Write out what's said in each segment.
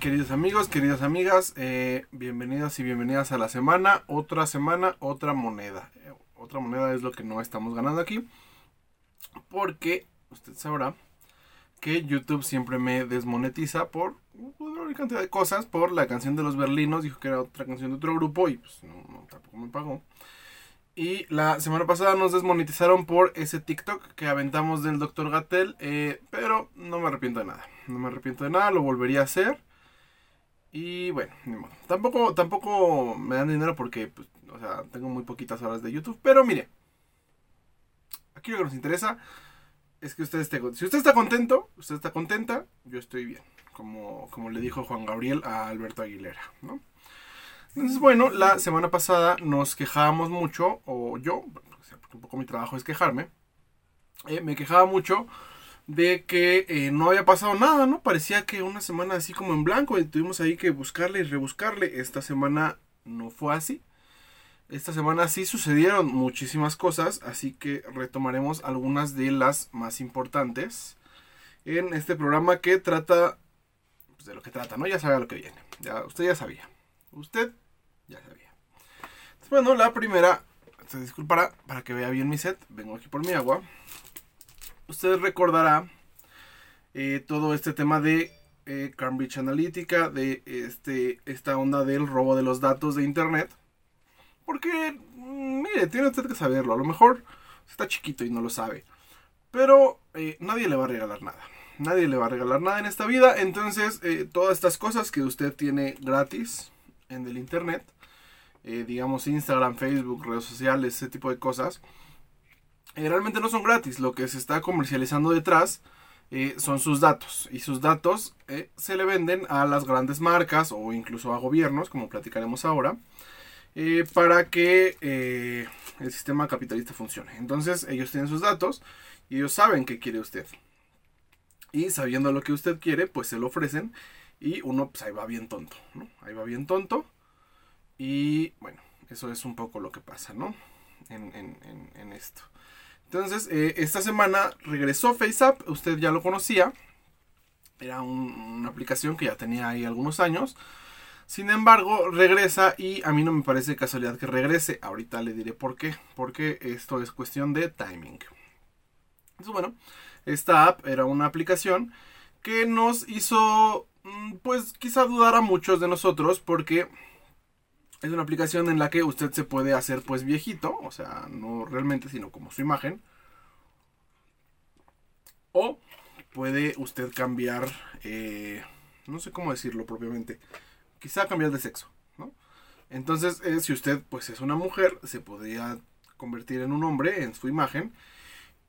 Queridos amigos, queridas amigas, eh, bienvenidos y bienvenidas a la semana. Otra semana, otra moneda. Eh, otra moneda es lo que no estamos ganando aquí. Porque usted sabrá que YouTube siempre me desmonetiza por una cantidad de cosas. Por la canción de los berlinos, dijo que era otra canción de otro grupo y pues no, tampoco me pagó. Y la semana pasada nos desmonetizaron por ese TikTok que aventamos del Dr. Gatel. Eh, pero no me arrepiento de nada. No me arrepiento de nada, lo volvería a hacer. Y bueno, Tampoco, tampoco me dan dinero porque, pues, o sea, tengo muy poquitas horas de YouTube. Pero mire, aquí lo que nos interesa es que usted esté Si usted está contento, usted está contenta, yo estoy bien. Como, como le dijo Juan Gabriel a Alberto Aguilera. Entonces, bueno, la semana pasada nos quejábamos mucho, o yo, porque un poco mi trabajo es quejarme, eh, me quejaba mucho de que eh, no había pasado nada, ¿no? Parecía que una semana así como en blanco y tuvimos ahí que buscarle y rebuscarle. Esta semana no fue así. Esta semana sí sucedieron muchísimas cosas, así que retomaremos algunas de las más importantes en este programa que trata pues, de lo que trata, ¿no? Ya sabe lo que viene. Ya, usted ya sabía. Usted ya sabía. bueno, la primera, se disculpará para que vea bien mi set. Vengo aquí por mi agua usted recordará eh, todo este tema de eh, Cambridge Analytica, de este, esta onda del robo de los datos de Internet. Porque, mm, mire, tiene usted que saberlo. A lo mejor está chiquito y no lo sabe. Pero eh, nadie le va a regalar nada. Nadie le va a regalar nada en esta vida. Entonces, todas estas cosas que usted tiene gratis en el Internet, digamos Instagram, Facebook, redes sociales, ese tipo de cosas, eh, realmente no son gratis. Lo que se está comercializando detrás eh, son sus datos. Y sus datos eh, se le venden a las grandes marcas o incluso a gobiernos, como platicaremos ahora, para que el sistema capitalista funcione. Entonces ellos tienen sus datos y ellos saben qué quiere usted. Y sabiendo lo que usted quiere, pues se lo ofrecen. Y uno, pues ahí va bien tonto. Ahí va bien tonto. Y bueno, eso es un poco lo que pasa, ¿no? en esto. Entonces, eh, esta semana regresó FaceApp, usted ya lo conocía. Era una aplicación que ya tenía ahí algunos años. Sin embargo, regresa y a mí no me parece casualidad que regrese. Ahorita le diré por qué. Porque esto es cuestión de timing. Entonces, bueno, esta app era una aplicación que nos hizo, mm, pues quizá dudar a muchos de nosotros porque es una aplicación en la que usted se puede hacer pues viejito, o sea, no realmente, sino como su imagen. O puede usted cambiar, eh, no sé cómo decirlo propiamente, quizá cambiar de sexo, ¿no? Entonces, eh, si usted pues es una mujer, se podría convertir en un hombre en su imagen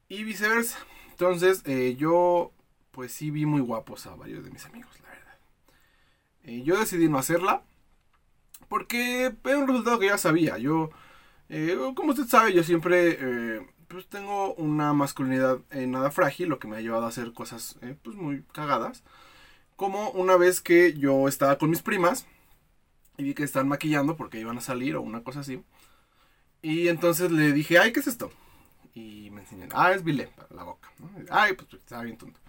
y viceversa. Entonces, eh, yo pues sí vi muy guapos a varios de mis amigos, la verdad. yo decidí no hacerla porque era un resultado que ya sabía. Yo, eh, como usted sabe, yo siempre eh, pues tengo una masculinidad eh, nada frágil, lo que me ha llevado a hacer cosas pues muy cagadas. Como una vez que yo estaba con mis primas y vi que estaban maquillando porque iban a salir o una cosa así. Y entonces le dije, ay, ¿qué es esto? Y me enseñan, ah, es bilé para la boca. Ay, pues estaba bien tonto.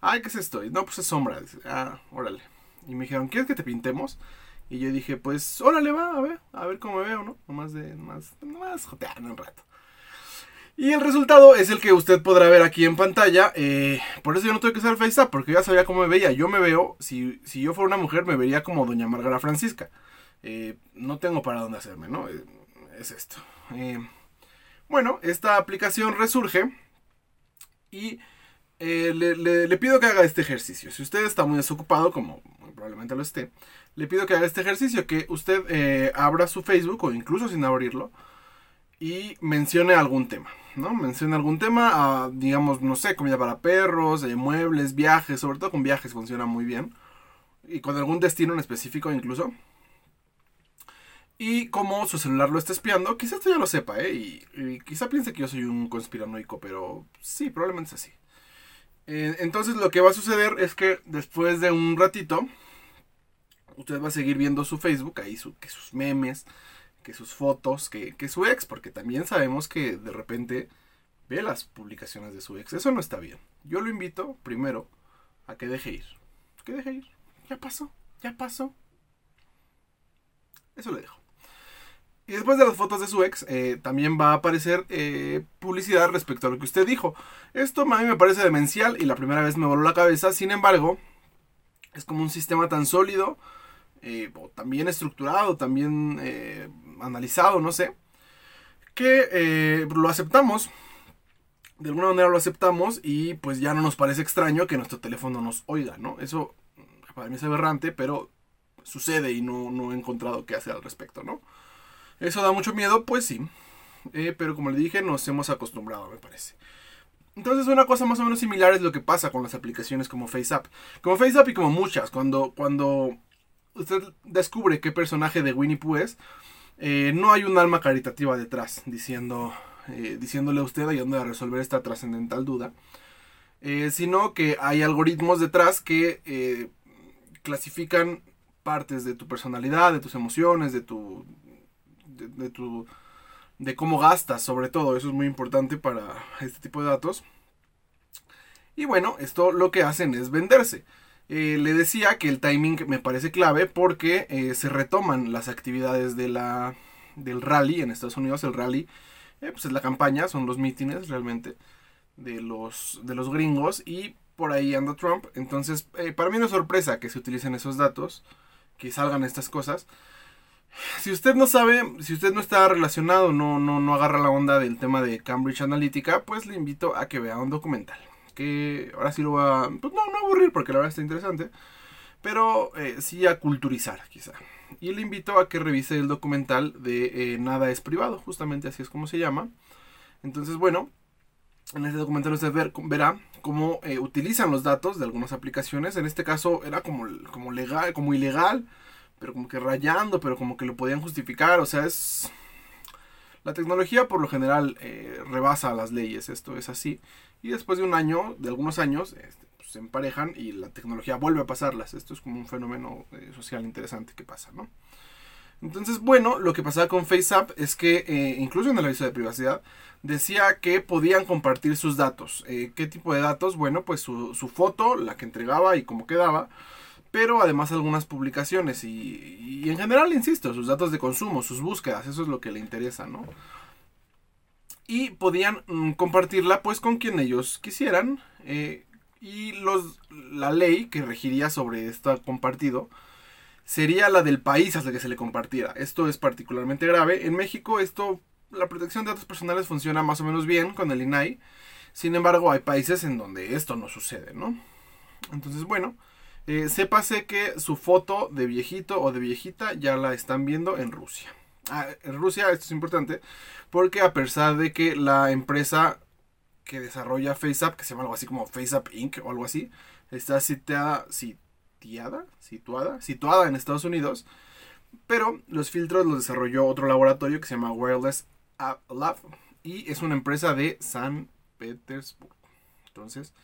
Ay, ¿qué es esto? Y, no, pues es sombra. ah, órale. Y me dijeron, ¿quieres que te pintemos? Y yo dije, pues, órale, va, a ver, a ver cómo me veo, ¿no? Nomás de, nomás, nomás joteando un rato. Y el resultado es el que usted podrá ver aquí en pantalla. Eh, por eso yo no tuve que usar FaceApp, porque ya sabía cómo me veía. Yo me veo, si, si yo fuera una mujer, me vería como Doña Margarita Francisca. Eh, no tengo para dónde hacerme, ¿no? Eh, es esto. bueno, esta aplicación resurge y le, pido que haga este ejercicio. Si usted está muy desocupado, como probablemente lo esté, le pido que haga este ejercicio, que usted eh, abra su Facebook o incluso sin abrirlo y mencione algún tema, ¿no? Mencione algún tema, ah, digamos, no sé, comida para perros, eh, muebles, viajes, sobre todo con viajes funciona muy bien y con algún destino en específico incluso. Y como su celular lo está espiando, quizás usted ya lo sepa, ¿eh? Y, quizá piense que yo soy un conspiranoico, pero sí, probablemente es así. Eh, entonces lo que va a suceder es que después de un ratito, usted va a seguir viendo su Facebook, ahí su, que sus memes, que sus fotos, que, que su ex, porque también sabemos que de repente ve las publicaciones de su ex. Eso no está bien. Yo lo invito primero a que deje ir. Que deje ir. Ya pasó. Ya pasó. Eso le dejo. Y después de las fotos de su ex, eh, también va a aparecer eh, publicidad respecto a lo que usted dijo. Esto a mí me parece demencial y la primera vez me voló la cabeza. Sin embargo, es como un sistema tan sólido, eh, también estructurado, también analizado, no sé, que lo aceptamos. De alguna manera lo aceptamos y pues ya no nos parece extraño que nuestro teléfono nos oiga, ¿no? Eso para mí es aberrante, pero sucede y no, no he encontrado qué hacer al respecto, ¿no? ¿Eso da mucho miedo? Pues sí. Eh, pero como le dije, nos hemos acostumbrado, me parece. Entonces una cosa más o menos similar es lo que pasa con las aplicaciones como FaceApp. Como FaceApp y como muchas, cuando, cuando usted descubre qué personaje de Winnie Pooh es, eh, no hay un alma caritativa detrás diciendo, eh, diciéndole a usted ayudando a resolver esta trascendental duda. sino que hay algoritmos detrás que clasifican partes de tu personalidad, de tus emociones, de tu, de, tu de cómo gastas, sobre todo, eso es muy importante para este tipo de datos. Y bueno, esto lo que hacen es venderse. Eh, le decía que el timing me parece clave porque eh, se retoman las actividades del rally en Estados Unidos. El rally eh, pues es la campaña, son los mítines realmente de los, de los gringos y por ahí anda Trump. Entonces, para mí no es sorpresa que se utilicen esos datos, que salgan estas cosas. Si usted no sabe, si usted no está relacionado, no, no, no agarra la onda del tema de Cambridge Analytica, pues le invito a que vea un documental. Que ahora sí lo va a, pues no, no aburrir porque la verdad está interesante, pero eh, sí a culturizar quizá. Y le invito a que revise el documental de eh, Nada es privado, justamente así es como se llama. Entonces, bueno, en este documental usted ver, verá cómo eh, utilizan los datos de algunas aplicaciones. En este caso era como, como legal, como ilegal pero como que rayando, pero como que lo podían justificar, o sea, es... La tecnología por lo general rebasa las leyes, esto es así. Y después de un año, de algunos años, este, pues, se emparejan y la tecnología vuelve a pasarlas. Esto es como un fenómeno eh, social interesante que pasa, ¿no? Entonces, bueno, lo que pasaba con FaceApp es que, eh, incluso en el aviso de privacidad, decía que podían compartir sus datos. ¿Qué tipo de datos? Bueno, pues su, su foto, la que entregaba y cómo quedaba pero además algunas publicaciones y, en general, insisto, sus datos de consumo, sus búsquedas, eso es lo que le interesa, ¿no? Y podían mm, compartirla pues con quien ellos quisieran eh, y los, la ley que regiría sobre esto compartido sería la del país hasta que se le compartiera. Esto es particularmente grave. En México esto, la protección de datos personales funciona más o menos bien con el INAI. Sin embargo, hay países en donde esto no sucede, ¿no? Entonces, bueno, eh, sépase que su foto de viejito o de viejita ya la están viendo en Rusia. Ah, en Rusia esto es importante porque a pesar de que la empresa que desarrolla FaceApp, que se llama algo así como FaceApp Inc. o algo así, está sitiada, sitiada, situada, situada en Estados Unidos, pero los filtros los desarrolló otro laboratorio que se llama Wireless App Lab y es una empresa de San Petersburgo. Entonces,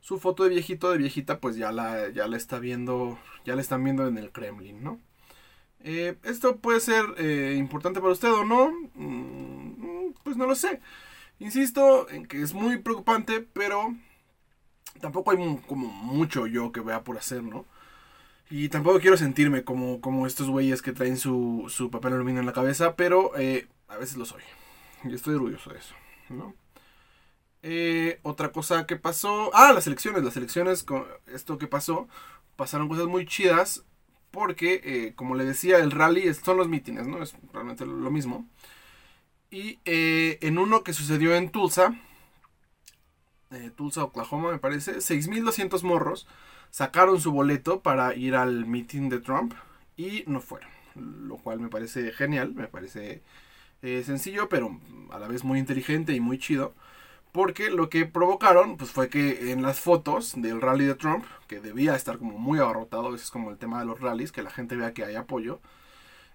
su foto de viejito, de viejita, pues ya la, ya la está viendo, ya la están viendo en el Kremlin, ¿no? Eh, ¿Esto puede ser eh, importante para usted o no? Mm, pues no lo sé. Insisto en que es muy preocupante, pero tampoco hay como mucho yo que vea por hacer, ¿no? Y tampoco quiero sentirme como, como estos güeyes que traen su, su papel aluminio en la cabeza, pero eh, a veces lo soy. Y estoy orgulloso de eso, ¿no? Eh, otra cosa que pasó. Ah, las elecciones. Las elecciones, con esto que pasó, pasaron cosas muy chidas. Porque, eh, como le decía, el rally son los mítines, ¿no? Es realmente lo mismo. Y eh, en uno que sucedió en Tulsa, Tulsa, Oklahoma, me parece, 6.200 morros sacaron su boleto para ir al meeting de Trump y no fueron. Lo cual me parece genial, me parece sencillo, pero a la vez muy inteligente y muy chido. Porque lo que provocaron pues fue que en las fotos del rally de Trump, que debía estar como muy abarrotado, ese es como el tema de los rallies, que la gente vea que hay apoyo,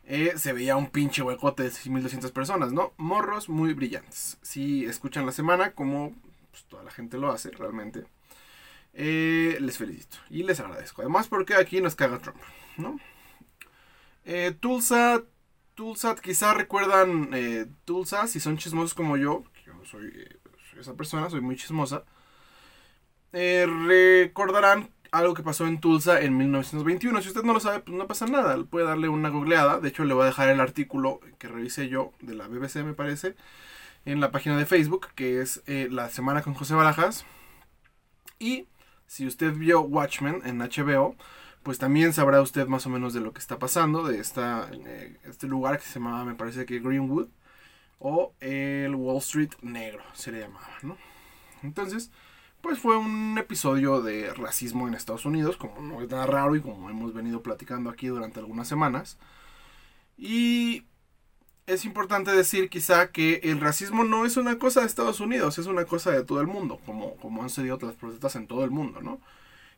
eh, se veía un pinche huecote de 6.200 personas, ¿no? Morros muy brillantes. Si escuchan la semana, como pues, toda la gente lo hace realmente, eh, les felicito y les agradezco. Además porque aquí nos caga Trump, ¿no? Eh, Tulsa, Tulsa, quizá recuerdan Tulsa, si son chismosos como yo, yo soy esa persona, soy muy chismosa. Eh, recordarán algo que pasó en Tulsa en 1921. Si usted no lo sabe, pues no pasa nada. Puede darle una googleada. De hecho, le voy a dejar el artículo que revisé yo de la BBC, me parece, en la página de Facebook, que es eh, La Semana con José Barajas. Y si usted vio Watchmen en HBO, pues también sabrá usted más o menos de lo que está pasando, de esta, eh, este lugar que se llamaba, me parece que Greenwood, o el Wall Street Negro, se le llamaba, ¿no? Entonces, pues fue un episodio de racismo en Estados Unidos, como no es nada raro y como hemos venido platicando aquí durante algunas semanas. Y es importante decir quizá que el racismo no es una cosa de Estados Unidos, es una cosa de todo el mundo, como, como han sucedido otras protestas en todo el mundo, ¿no?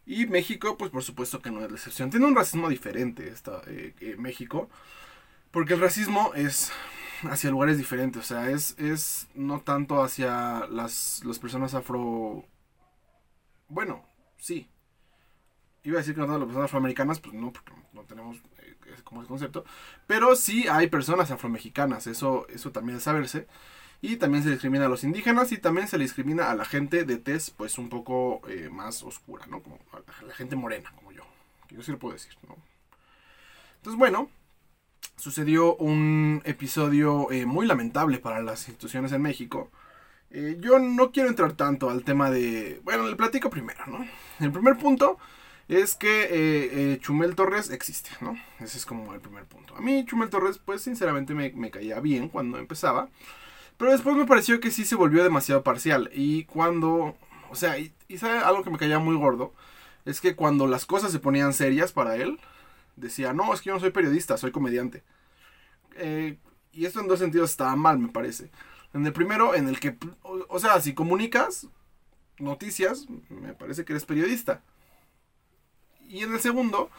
Y México, pues por supuesto que no es la excepción. Tiene un racismo diferente esta, eh, México, porque el racismo es hacia lugares diferentes, o sea, es, es no tanto hacia las, las personas afro bueno, sí. Iba a decir que no todas las personas afroamericanas, pues no, porque no tenemos eh, como ese concepto. Pero sí hay personas afromexicanas, eso, eso también es saberse. Y también se discrimina a los indígenas y también se discrimina a la gente de tez pues un poco eh, más oscura, ¿no? Como a la gente morena, como yo. Que yo sí lo puedo decir, ¿no? Entonces, bueno, sucedió un episodio eh, muy lamentable para las instituciones en México eh, yo no quiero entrar tanto al tema de... Bueno, le platico primero, ¿no? El primer punto es que eh, Chumel Torres existe, ¿no? Ese es como el primer punto. A mí Chumel Torres, pues sinceramente me, me caía bien cuando empezaba. Pero después me pareció que sí se volvió demasiado parcial. Y cuando... O sea, y, sabe algo que me caía muy gordo. Es que cuando las cosas se ponían serias para él, decía, no, es que yo no soy periodista, soy comediante. y esto en dos sentidos estaba mal, me parece. En el primero, en el que, o, sea, si comunicas noticias, me parece que eres periodista. Y en el segundo,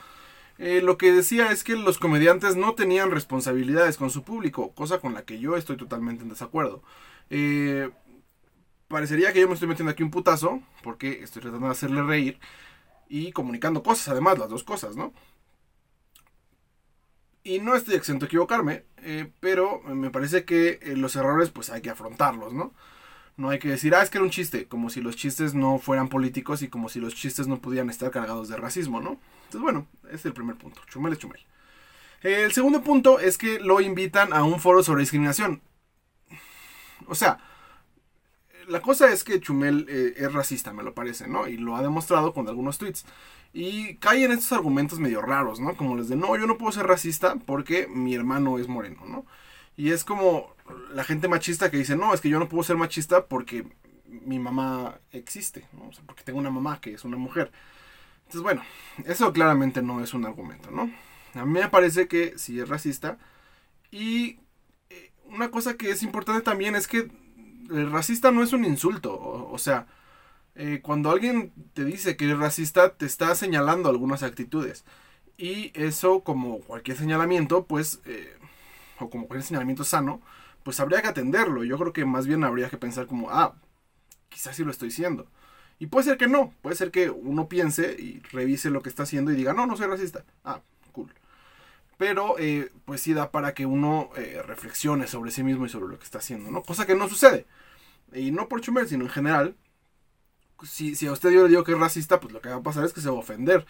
eh, lo que decía es que los comediantes no tenían responsabilidades con su público, cosa con la que yo estoy totalmente en desacuerdo. Eh, parecería que yo me estoy metiendo aquí un putazo, porque estoy tratando de hacerle reír y comunicando cosas, además, las dos cosas, ¿no? Y no estoy exento a equivocarme, eh, pero me parece que eh, los errores pues hay que afrontarlos, ¿no? No hay que decir, ah, es que era un chiste, como si los chistes no fueran políticos y como si los chistes no pudieran estar cargados de racismo, ¿no? Entonces, bueno, ese es el primer punto. Chumel es chumel. el segundo punto es que lo invitan a un foro sobre discriminación. O sea, la cosa es que Chumel eh, es racista, me lo parece, ¿no? Y lo ha demostrado con algunos tweets. Y cae en estos argumentos medio raros, ¿no? Como les de, no, yo no puedo ser racista porque mi hermano es moreno, ¿no? Y es como la gente machista que dice, no, es que yo no puedo ser machista porque mi mamá existe, ¿no? O sea, porque tengo una mamá que es una mujer. Entonces, bueno, eso claramente no es un argumento, ¿no? A mí me parece que sí es racista. Y eh, una cosa que es importante también es que el racista no es un insulto, o sea, eh, cuando alguien te dice que eres racista, te está señalando algunas actitudes. Y eso, como cualquier señalamiento, pues, eh, o como cualquier señalamiento sano, pues habría que atenderlo. Yo creo que más bien habría que pensar como, ah, quizás sí lo estoy diciendo. Y puede ser que no, puede ser que uno piense y revise lo que está haciendo y diga, no, no soy racista. Ah. Pero, eh, pues sí da para que uno reflexione sobre sí mismo y sobre lo que está haciendo, ¿no? Cosa que no sucede. Y no por Chumel, sino en general si, si a usted yo le digo que es racista, pues lo que va a pasar es que se va a ofender.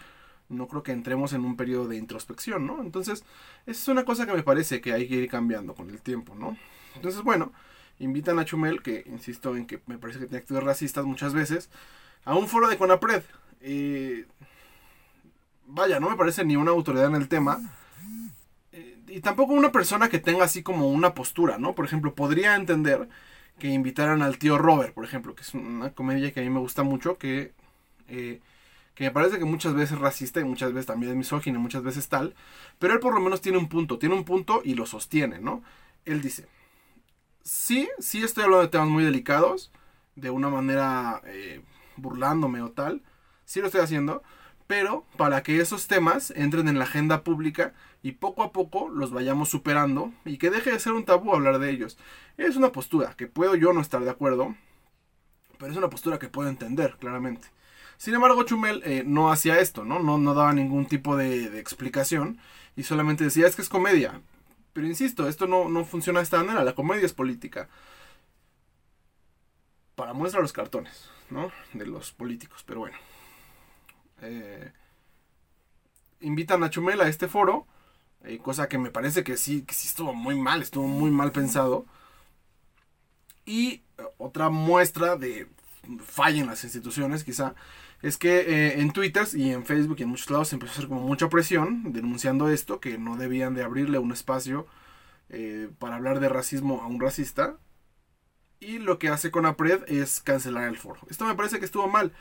No creo que entremos en un periodo de introspección, ¿no? Entonces, esa es una cosa que me parece que hay que ir cambiando con el tiempo, ¿no? Entonces, bueno, invitan a Chumel, que insisto en que me parece que tiene actitudes racistas muchas veces, a un foro de Conapred. Eh, vaya, no me parece ni una autoridad en el tema. Y tampoco una persona que tenga así como una postura, ¿no? Por ejemplo, podría entender que invitaran al tío Robert, por ejemplo, que es una comedia que a mí me gusta mucho, que, eh, que me parece que muchas veces es racista y muchas veces también es misógino, muchas veces tal, pero él por lo menos tiene un punto, tiene un punto y lo sostiene, ¿no? Él dice, sí, sí estoy hablando de temas muy delicados, de una manera eh, burlándome o tal, sí lo estoy haciendo, pero para que esos temas entren en la agenda pública y poco a poco los vayamos superando y que deje de ser un tabú hablar de ellos. Es una postura que puedo yo no estar de acuerdo, pero es una postura que puedo entender claramente. Sin embargo, Chumel eh, no hacía esto, ¿no? ¿no? No daba ningún tipo de, explicación y solamente decía es que es comedia. Pero insisto, esto no, no funciona de esta manera, la comedia es política. Para muestra los cartones, ¿no? De los políticos, pero bueno. Eh, invitan a Chumel a este foro, eh, cosa que me parece que sí, que sí estuvo muy mal, estuvo muy mal pensado. Y otra muestra de falla en las instituciones, quizá, es que eh, en Twitter y en Facebook y en muchos lados se empezó a hacer como mucha presión denunciando esto, que no debían de abrirle un espacio eh, para hablar de racismo a un racista. Y lo que hace con APRED es cancelar el foro. Esto me parece que estuvo mal.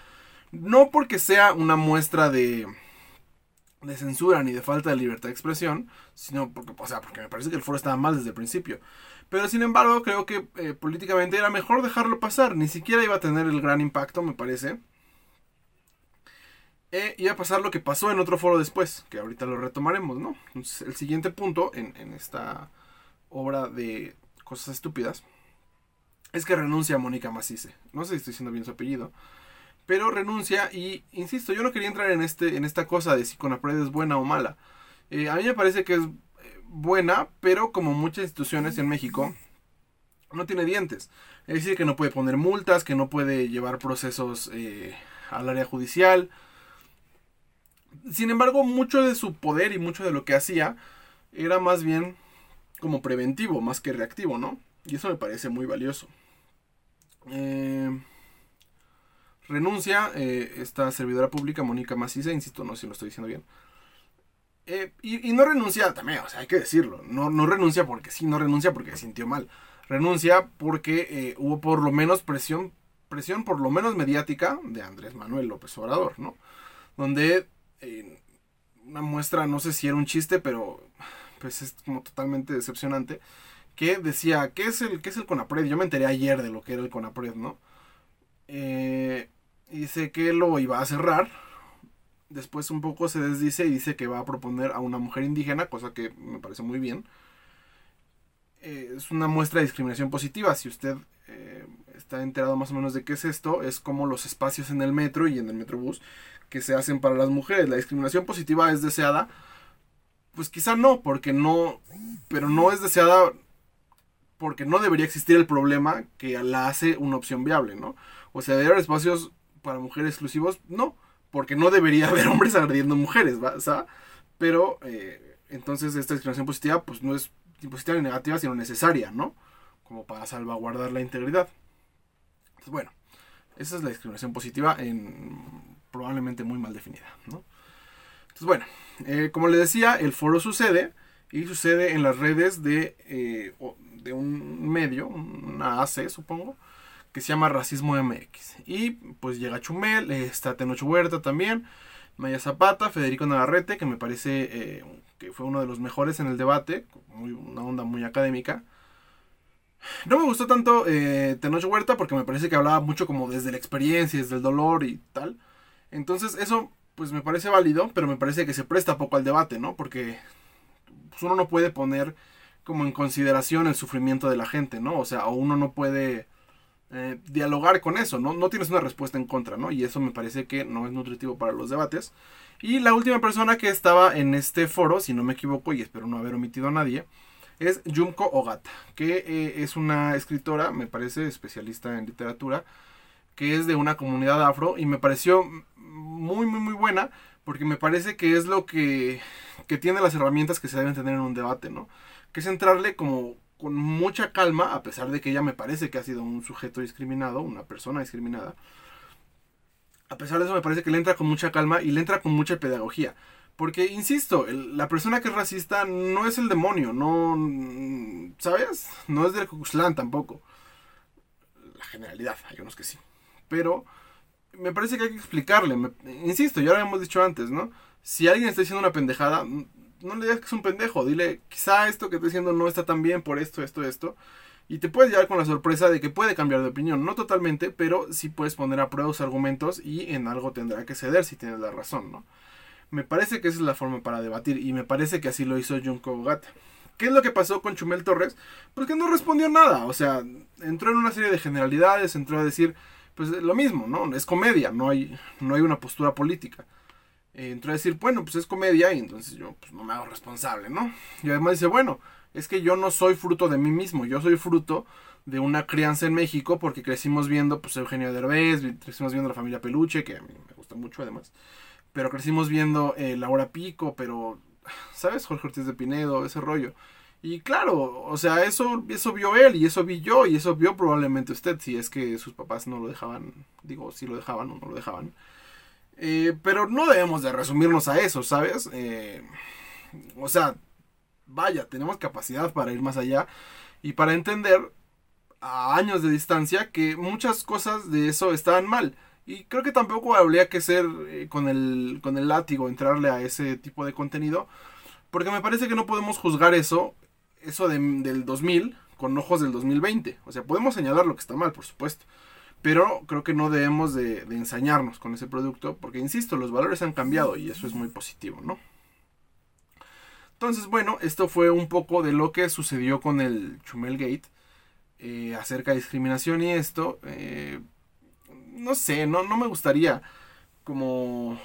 No porque sea una muestra de, de censura ni de falta de libertad de expresión, sino porque, o sea, porque me parece que el foro estaba mal desde el principio. Pero sin embargo, creo que eh, políticamente era mejor dejarlo pasar. Ni siquiera iba a tener el gran impacto, me parece. E iba a pasar lo que pasó en otro foro después, que ahorita lo retomaremos, ¿no? El siguiente punto en, en esta obra de cosas estúpidas es que renuncia a Mónica Macice. No sé si estoy diciendo bien su apellido. Pero renuncia y, insisto, yo no quería entrar en, este, en esta cosa de si Conapred es buena o mala. Eh, a mí me parece que es buena, pero como muchas instituciones en México, no tiene dientes. Es decir, que no puede poner multas, que no puede llevar procesos eh, al área judicial. Sin embargo, mucho de su poder y mucho de lo que hacía era más bien como preventivo, más que reactivo, ¿no? Y eso me parece muy valioso. Eh, renuncia eh, esta servidora pública, Mónica Maciza, insisto, no sé si lo estoy diciendo bien. Eh, y, no renuncia también, o sea, hay que decirlo. No, no renuncia porque sí, no renuncia porque se sintió mal. Renuncia porque eh, hubo por lo menos presión, presión por lo menos mediática de Andrés Manuel López Obrador, ¿no? Donde eh, una muestra, no sé si era un chiste, pero pues es como totalmente decepcionante, que decía, ¿qué es el, qué es el CONAPRED? Yo me enteré ayer de lo que era el CONAPRED, ¿no? Y dice que lo iba a cerrar Después un poco se desdice y dice que va a proponer a una mujer indígena, cosa que me parece muy bien. Eh, es una muestra de discriminación positiva. Si usted eh, está enterado más o menos de qué es esto, es como los espacios en el metro y en el metrobús que se hacen para las mujeres. La discriminación positiva es deseada. Pues quizá no, porque no, pero no es deseada porque no debería existir el problema que la hace una opción viable, ¿no? O sea, ¿debería haber espacios para mujeres exclusivos? No porque no debería haber hombres agrediendo mujeres, ¿va? Pero eh, entonces esta discriminación positiva pues no es positiva ni negativa, sino necesaria, ¿no? Como para salvaguardar la integridad. Entonces, bueno, esa es la discriminación positiva en probablemente muy mal definida, ¿no? Entonces, bueno, eh, como le decía, el foro sucede y sucede en las redes de, eh, de un medio, una AC, supongo, que se llama Racismo MX. Y pues llega Chumel, está Tenoch Huerta también, Maya Zapata, Federico Navarrete, que me parece eh, que fue uno de los mejores en el debate, una onda muy académica. No me gustó tanto eh, Huerta porque me parece que hablaba mucho como desde la experiencia, desde el dolor y tal. Entonces eso pues me parece válido, pero me parece que se presta poco al debate, ¿no? Porque pues, uno no puede poner como en consideración el sufrimiento de la gente, ¿no? O sea, uno no puede eh, dialogar con eso, ¿no? No tienes una respuesta en contra, ¿no? Y eso me parece que no es nutritivo para los debates. Y la última persona que estaba en este foro, si no me equivoco, y espero no haber omitido a nadie, es Junko Ogata, que eh, es una escritora, me parece, especialista en literatura, que es de una comunidad afro y me pareció muy, muy, muy buena, porque me parece que es lo que, que tiene las herramientas que se deben tener en un debate, ¿no? Que es entrarle como con mucha calma, a pesar de que ella me parece que ha sido un sujeto discriminado, una persona discriminada. A pesar de eso me parece que le entra con mucha calma y le entra con mucha pedagogía. Porque, insisto, la persona que es racista no es el demonio, no... ¿Sabes? No es del Cucuxlán tampoco. La generalidad, hay unos que sí. Pero me parece que hay que explicarle. insisto, ya lo hemos dicho antes, ¿no? Si alguien está diciendo una pendejada, no le digas que es un pendejo, dile, quizá esto que estoy diciendo no está tan bien por esto, esto, esto. Y te puedes llevar con la sorpresa de que puede cambiar de opinión, no totalmente, pero sí puedes poner a prueba sus argumentos y en algo tendrá que ceder si tienes la razón, ¿no? Me parece que esa es la forma para debatir y me parece que así lo hizo Junko Ogata. ¿Qué es lo que pasó con Chumel Torres? Pues que no respondió nada, o sea, entró en una serie de generalidades, entró a decir, pues lo mismo, ¿no? Es comedia, no hay, no hay una postura política. Eh, entró a decir, bueno, pues es comedia y entonces yo pues, no me hago responsable, ¿no? Y además dice, bueno, es que yo no soy fruto de mí mismo, yo soy fruto de una crianza en México porque crecimos viendo pues Eugenio Derbez, crecimos viendo la familia Peluche, que a mí me gusta mucho además. pero crecimos viendo eh, La Hora Pico, pero, ¿sabes? Jorge Ortiz de Pinedo, ese rollo. Y claro, o sea, eso, eso vio él y eso vi yo y eso vio probablemente usted, si es que sus papás no lo dejaban, digo, si lo dejaban o no lo dejaban. Eh, pero no debemos de resumirnos a eso, ¿sabes? Eh, o sea, vaya, tenemos capacidad para ir más allá y para entender a años de distancia que muchas cosas de eso estaban mal. Y creo que tampoco habría que ser eh, con, el, con el látigo, entrarle a ese tipo de contenido. Porque me parece que no podemos juzgar eso eso del 2000 con ojos del 2020. O sea, podemos señalar lo que está mal, por supuesto. Pero creo que no debemos de, ensañarnos con ese producto porque, insisto, los valores han cambiado y eso es muy positivo, ¿no? Entonces, bueno, esto fue un poco de lo que sucedió con el Chumel Gate eh, acerca de discriminación y esto. Eh, no sé, no, no me gustaría como...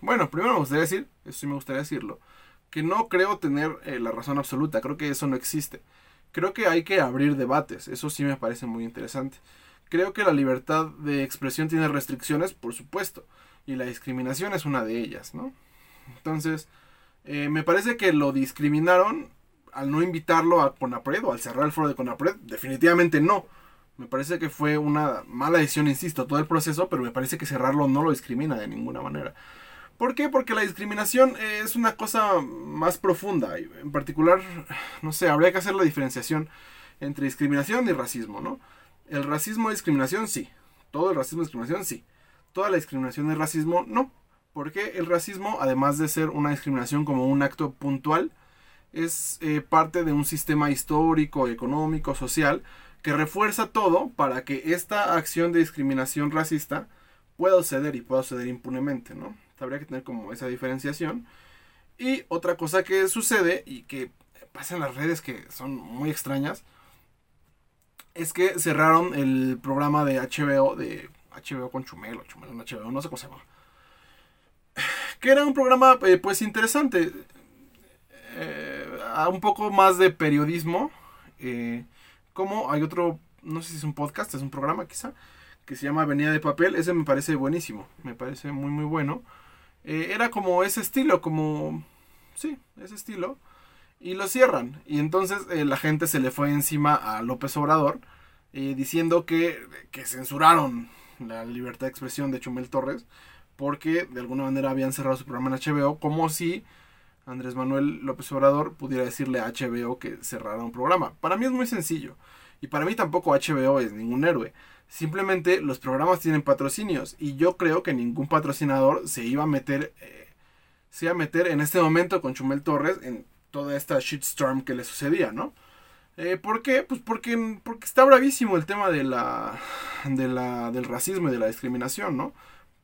Bueno, primero me gustaría decir, eso sí me gustaría decirlo, que no creo tener eh, la razón absoluta, creo que eso no existe. Creo que hay que abrir debates, eso sí me parece muy interesante. Creo que la libertad de expresión tiene restricciones, por supuesto, y la discriminación es una de ellas, ¿no? Entonces, eh, me parece que lo discriminaron al no invitarlo a Conapred o al cerrar el foro de Conapred, definitivamente no. Me parece que fue una mala decisión, insisto, todo el proceso, pero me parece que cerrarlo no lo discrimina de ninguna manera. ¿Por qué? Porque la discriminación es una cosa más profunda. En particular, no sé, habría que hacer la diferenciación entre discriminación y racismo, ¿no? El racismo y discriminación, sí. Todo el racismo y discriminación, sí. Toda la discriminación y racismo, no. Porque el racismo, además de ser una discriminación como un acto puntual, es eh, parte de un sistema histórico, económico, social, que refuerza todo para que esta acción de discriminación racista pueda suceder y pueda suceder impunemente, ¿no? Habría que tener como esa diferenciación. Y otra cosa que sucede y que pasa en las redes que son muy extrañas es que cerraron el programa de HBO, de HBO con Chumelo, Chumelo en HBO, no sé cómo se llama. Que era un programa eh, pues interesante, eh, un poco más de periodismo. Eh, como hay otro, no sé si es un podcast, es un programa quizá, que se llama Avenida de Papel, ese me parece buenísimo, me parece muy muy bueno. Era como ese estilo, como... Sí, ese estilo. Y lo cierran. Y entonces eh, la gente se le fue encima a López Obrador eh, diciendo que, que, censuraron la libertad de expresión de Chumel Torres porque de alguna manera habían cerrado su programa en HBO como si Andrés Manuel López Obrador pudiera decirle a HBO que cerrara un programa. Para mí es muy sencillo. Y para mí tampoco HBO es ningún héroe. Simplemente los programas tienen patrocinios y yo creo que ningún patrocinador se iba a meter, eh, se iba a meter en este momento con Chumel Torres en toda esta shitstorm que le sucedía, ¿no? Eh, ¿Por qué? Pues porque, porque está bravísimo el tema de la, de la, del racismo y de la discriminación, ¿no?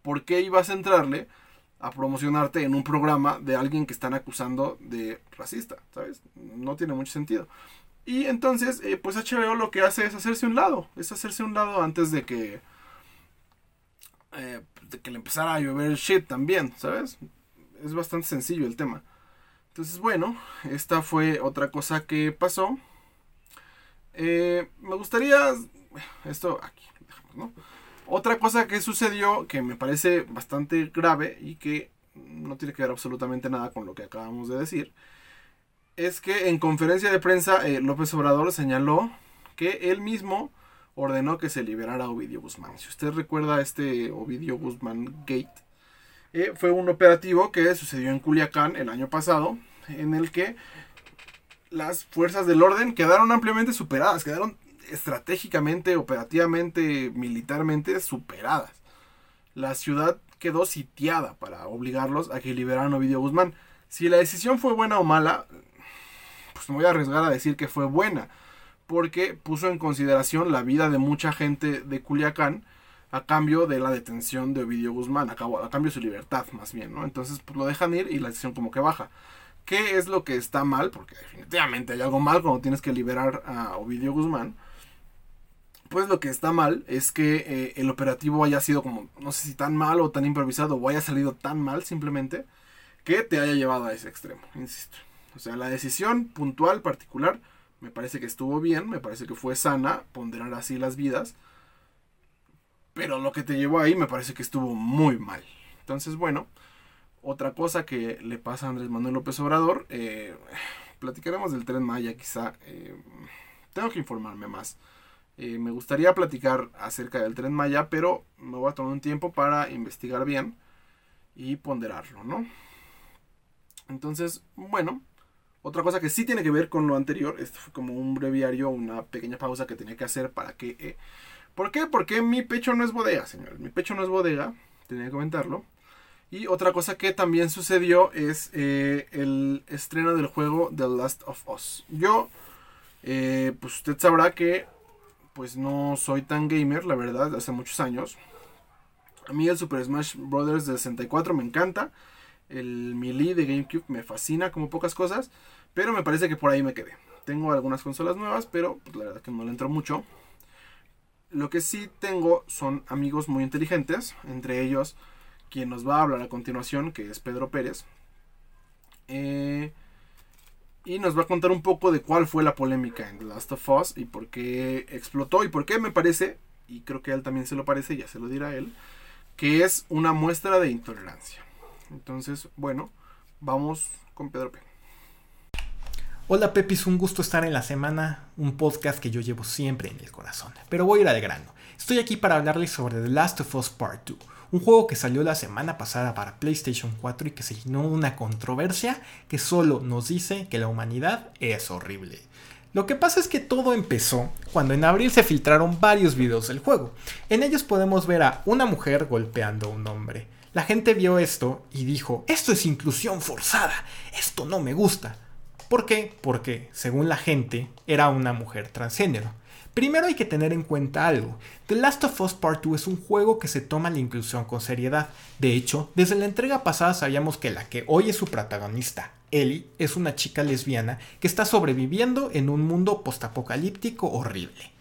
¿Por qué ibas a entrarle a promocionarte en un programa de alguien que están acusando de racista? ¿Sabes? No tiene mucho sentido. Y entonces, eh, pues HBO lo que hace es hacerse un lado. Es hacerse un lado antes de que. Eh, de que le empezara a llover shit también, ¿sabes? Es bastante sencillo el tema. Entonces, bueno, esta fue otra cosa que pasó. Eh, me gustaría. Esto aquí, dejamos, ¿no? Otra cosa que sucedió que me parece bastante grave y que no tiene que ver absolutamente nada con lo que acabamos de decir es que en conferencia de prensa eh, López Obrador señaló que él mismo ordenó que se liberara Ovidio Guzmán. Si usted recuerda este Ovidio Guzmán Gate, eh, fue un operativo que sucedió en Culiacán el año pasado, en el que las fuerzas del orden quedaron ampliamente superadas, quedaron estratégicamente, operativamente, militarmente superadas. La ciudad quedó sitiada para obligarlos a que liberaran a Ovidio Guzmán. Si la decisión fue buena o mala, pues me voy a arriesgar a decir que fue buena, porque puso en consideración la vida de mucha gente de Culiacán a cambio de la detención de Ovidio Guzmán, a, cambio de su libertad más bien, ¿no? Entonces pues, lo dejan ir y la decisión como que baja. ¿Qué es lo que está mal? Porque definitivamente hay algo mal cuando tienes que liberar a Ovidio Guzmán. Pues lo que está mal es que eh, el operativo haya sido como, no sé si tan mal o tan improvisado o haya salido tan mal simplemente que te haya llevado a ese extremo, insisto. O sea, la decisión puntual, particular, me parece que estuvo bien, me parece que fue sana, ponderar así las vidas. Pero lo que te llevó ahí me parece que estuvo muy mal. Entonces, bueno, Otra cosa que le pasa a Andrés Manuel López Obrador, eh, platicaremos del tren Maya quizá. Eh, tengo que informarme más. Eh, me gustaría platicar acerca del tren Maya, pero me voy a tomar un tiempo para investigar bien y ponderarlo, ¿no? Entonces, bueno, otra cosa que sí tiene que ver con lo anterior, esto fue como un breviario, una pequeña pausa que tenía que hacer para que... Eh, ¿Por qué? Porque mi pecho no es bodega, señores. Mi pecho no es bodega, tenía que comentarlo. Y otra cosa que también sucedió es eh, el estreno del juego The Last of Us. Yo, eh, pues usted sabrá que pues no soy tan gamer, la verdad, hace muchos años. A mí el Super Smash Bros. de 64 me encanta. El Melee de GameCube me fascina como pocas cosas. Pero me parece que por ahí me quedé. Tengo algunas consolas nuevas, pero pues, la verdad que no le entro mucho. Lo que sí tengo son amigos muy inteligentes. Entre ellos, quien nos va a hablar a continuación, que es Pedro Pérez. Eh, y nos va a contar un poco de cuál fue la polémica en The Last of Us y por qué explotó y por qué me parece, y creo que él también se lo parece, ya se lo dirá él, que es una muestra de intolerancia. Entonces, bueno, vamos con Pedro P. Hola Pepis, un gusto estar en la semana, un podcast que yo llevo siempre en el corazón. Pero voy a ir al grano. Estoy aquí para hablarles sobre The Last of Us Part 2, un juego que salió la semana pasada para PlayStation 4 y que se llenó una controversia que solo nos dice que la humanidad es horrible. Lo que pasa es que todo empezó cuando en abril se filtraron varios videos del juego. En ellos podemos ver a una mujer golpeando a un hombre. La gente vio esto y dijo, esto es inclusión forzada, esto no me gusta. ¿Por qué? Porque, según la gente, era una mujer transgénero. Primero hay que tener en cuenta algo. The Last of Us Part 2 es un juego que se toma la inclusión con seriedad. De hecho, desde la entrega pasada sabíamos que la que hoy es su protagonista, Ellie, es una chica lesbiana que está sobreviviendo en un mundo postapocalíptico horrible.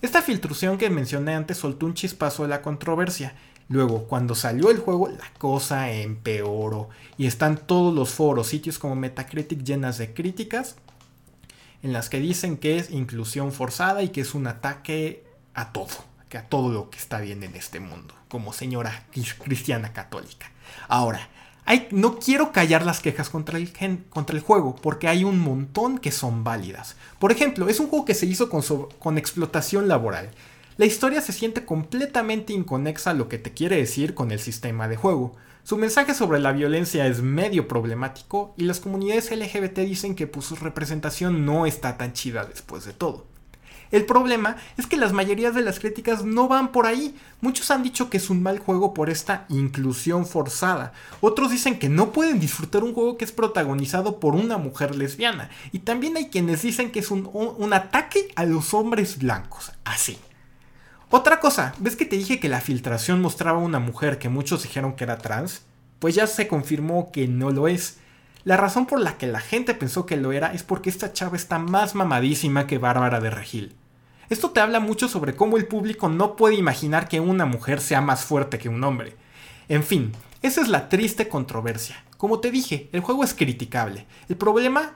Esta filtración que mencioné antes soltó un chispazo de la controversia. Luego, cuando salió el juego, la cosa empeoró y están todos los foros, sitios como Metacritic llenas de críticas en las que dicen que es inclusión forzada y que es un ataque a todo, que a todo lo que está bien en este mundo, como señora cristiana católica. Ahora, no quiero callar las quejas contra el, contra el, juego, porque hay un montón que son válidas. Por ejemplo, es un juego que se hizo con, con explotación laboral. La historia se siente completamente inconexa a lo que te quiere decir con el sistema de juego. Su mensaje sobre la violencia es medio problemático y las comunidades LGBT dicen que pues, su representación no está tan chida después de todo. El problema es que las mayorías de las críticas no van por ahí. Muchos han dicho que es un mal juego por esta inclusión forzada. Otros dicen que no pueden disfrutar un juego que es protagonizado por una mujer lesbiana. Y también hay quienes dicen que es un, un ataque a los hombres blancos. Así. Otra cosa, ¿ves que te dije que la filtración mostraba una mujer que muchos dijeron que era trans? Pues ya se confirmó que no lo es. La razón por la que la gente pensó que lo era es porque esta chava está más mamadísima que Bárbara de Regil. Esto te habla mucho sobre cómo el público no puede imaginar que una mujer sea más fuerte que un hombre. En fin, esa es la triste controversia. Como te dije, el juego es criticable. El problema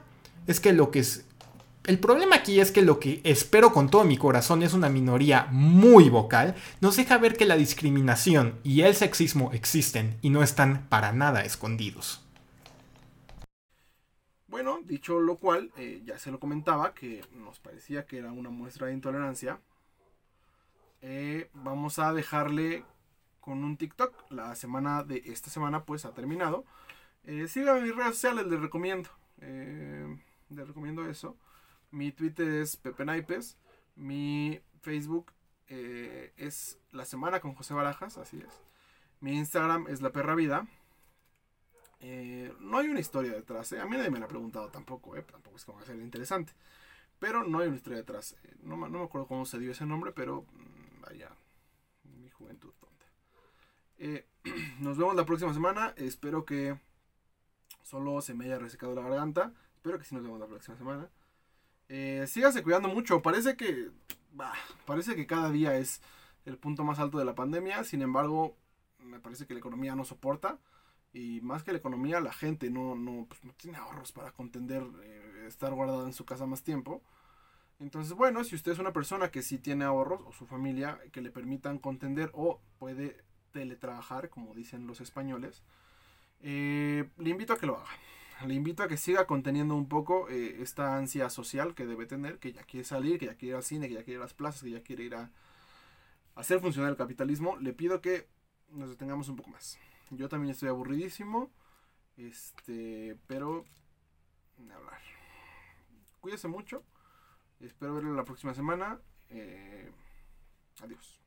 es que lo que es el problema aquí es que lo que espero con todo mi corazón es una minoría muy vocal, nos deja ver que la discriminación y el sexismo existen y no están para nada escondidos. Bueno, dicho lo cual, eh, ya se lo comentaba que nos parecía que era una muestra de intolerancia. Eh, vamos a dejarle con un TikTok. La semana de esta semana pues ha terminado. Eh, síganme en mis redes sociales, les recomiendo. les recomiendo eso. Mi Twitter es Pepe Naipes. Mi Facebook eh, es La Semana con José Barajas, así es. Mi Instagram es La Perra Vida. Eh, no hay una historia detrás, ¿eh? a mí nadie me la ha preguntado tampoco, tampoco es como ser interesante. Pero no hay una historia detrás. No, no, me acuerdo cómo se dio ese nombre, pero mm, vaya, mi juventud tonta. nos vemos la próxima semana. Espero que solo se me haya resecado la garganta. Espero que sí nos vemos la próxima semana. Eh, sígase cuidando mucho. Parece que. parece que cada día es el punto más alto de la pandemia. Sin embargo, me parece que la economía no soporta. Y más que la economía, la gente no, no, pues, tiene ahorros para contender eh, estar guardada en su casa más tiempo. Entonces, bueno, si usted es una persona que sí tiene ahorros o su familia que le permitan contender o puede teletrabajar, como dicen los españoles, Eh, le invito a que lo haga. Le invito a que siga conteniendo un poco eh, esta ansia social que debe tener, que ya quiere salir, que ya quiere ir al cine, que ya quiere ir a las plazas, que ya quiere ir a hacer funcionar el capitalismo. Le pido que nos detengamos un poco más. Yo también estoy aburridísimo. Este, pero... hablar. Cuídese mucho. Espero verlo la próxima semana. Eh, adiós.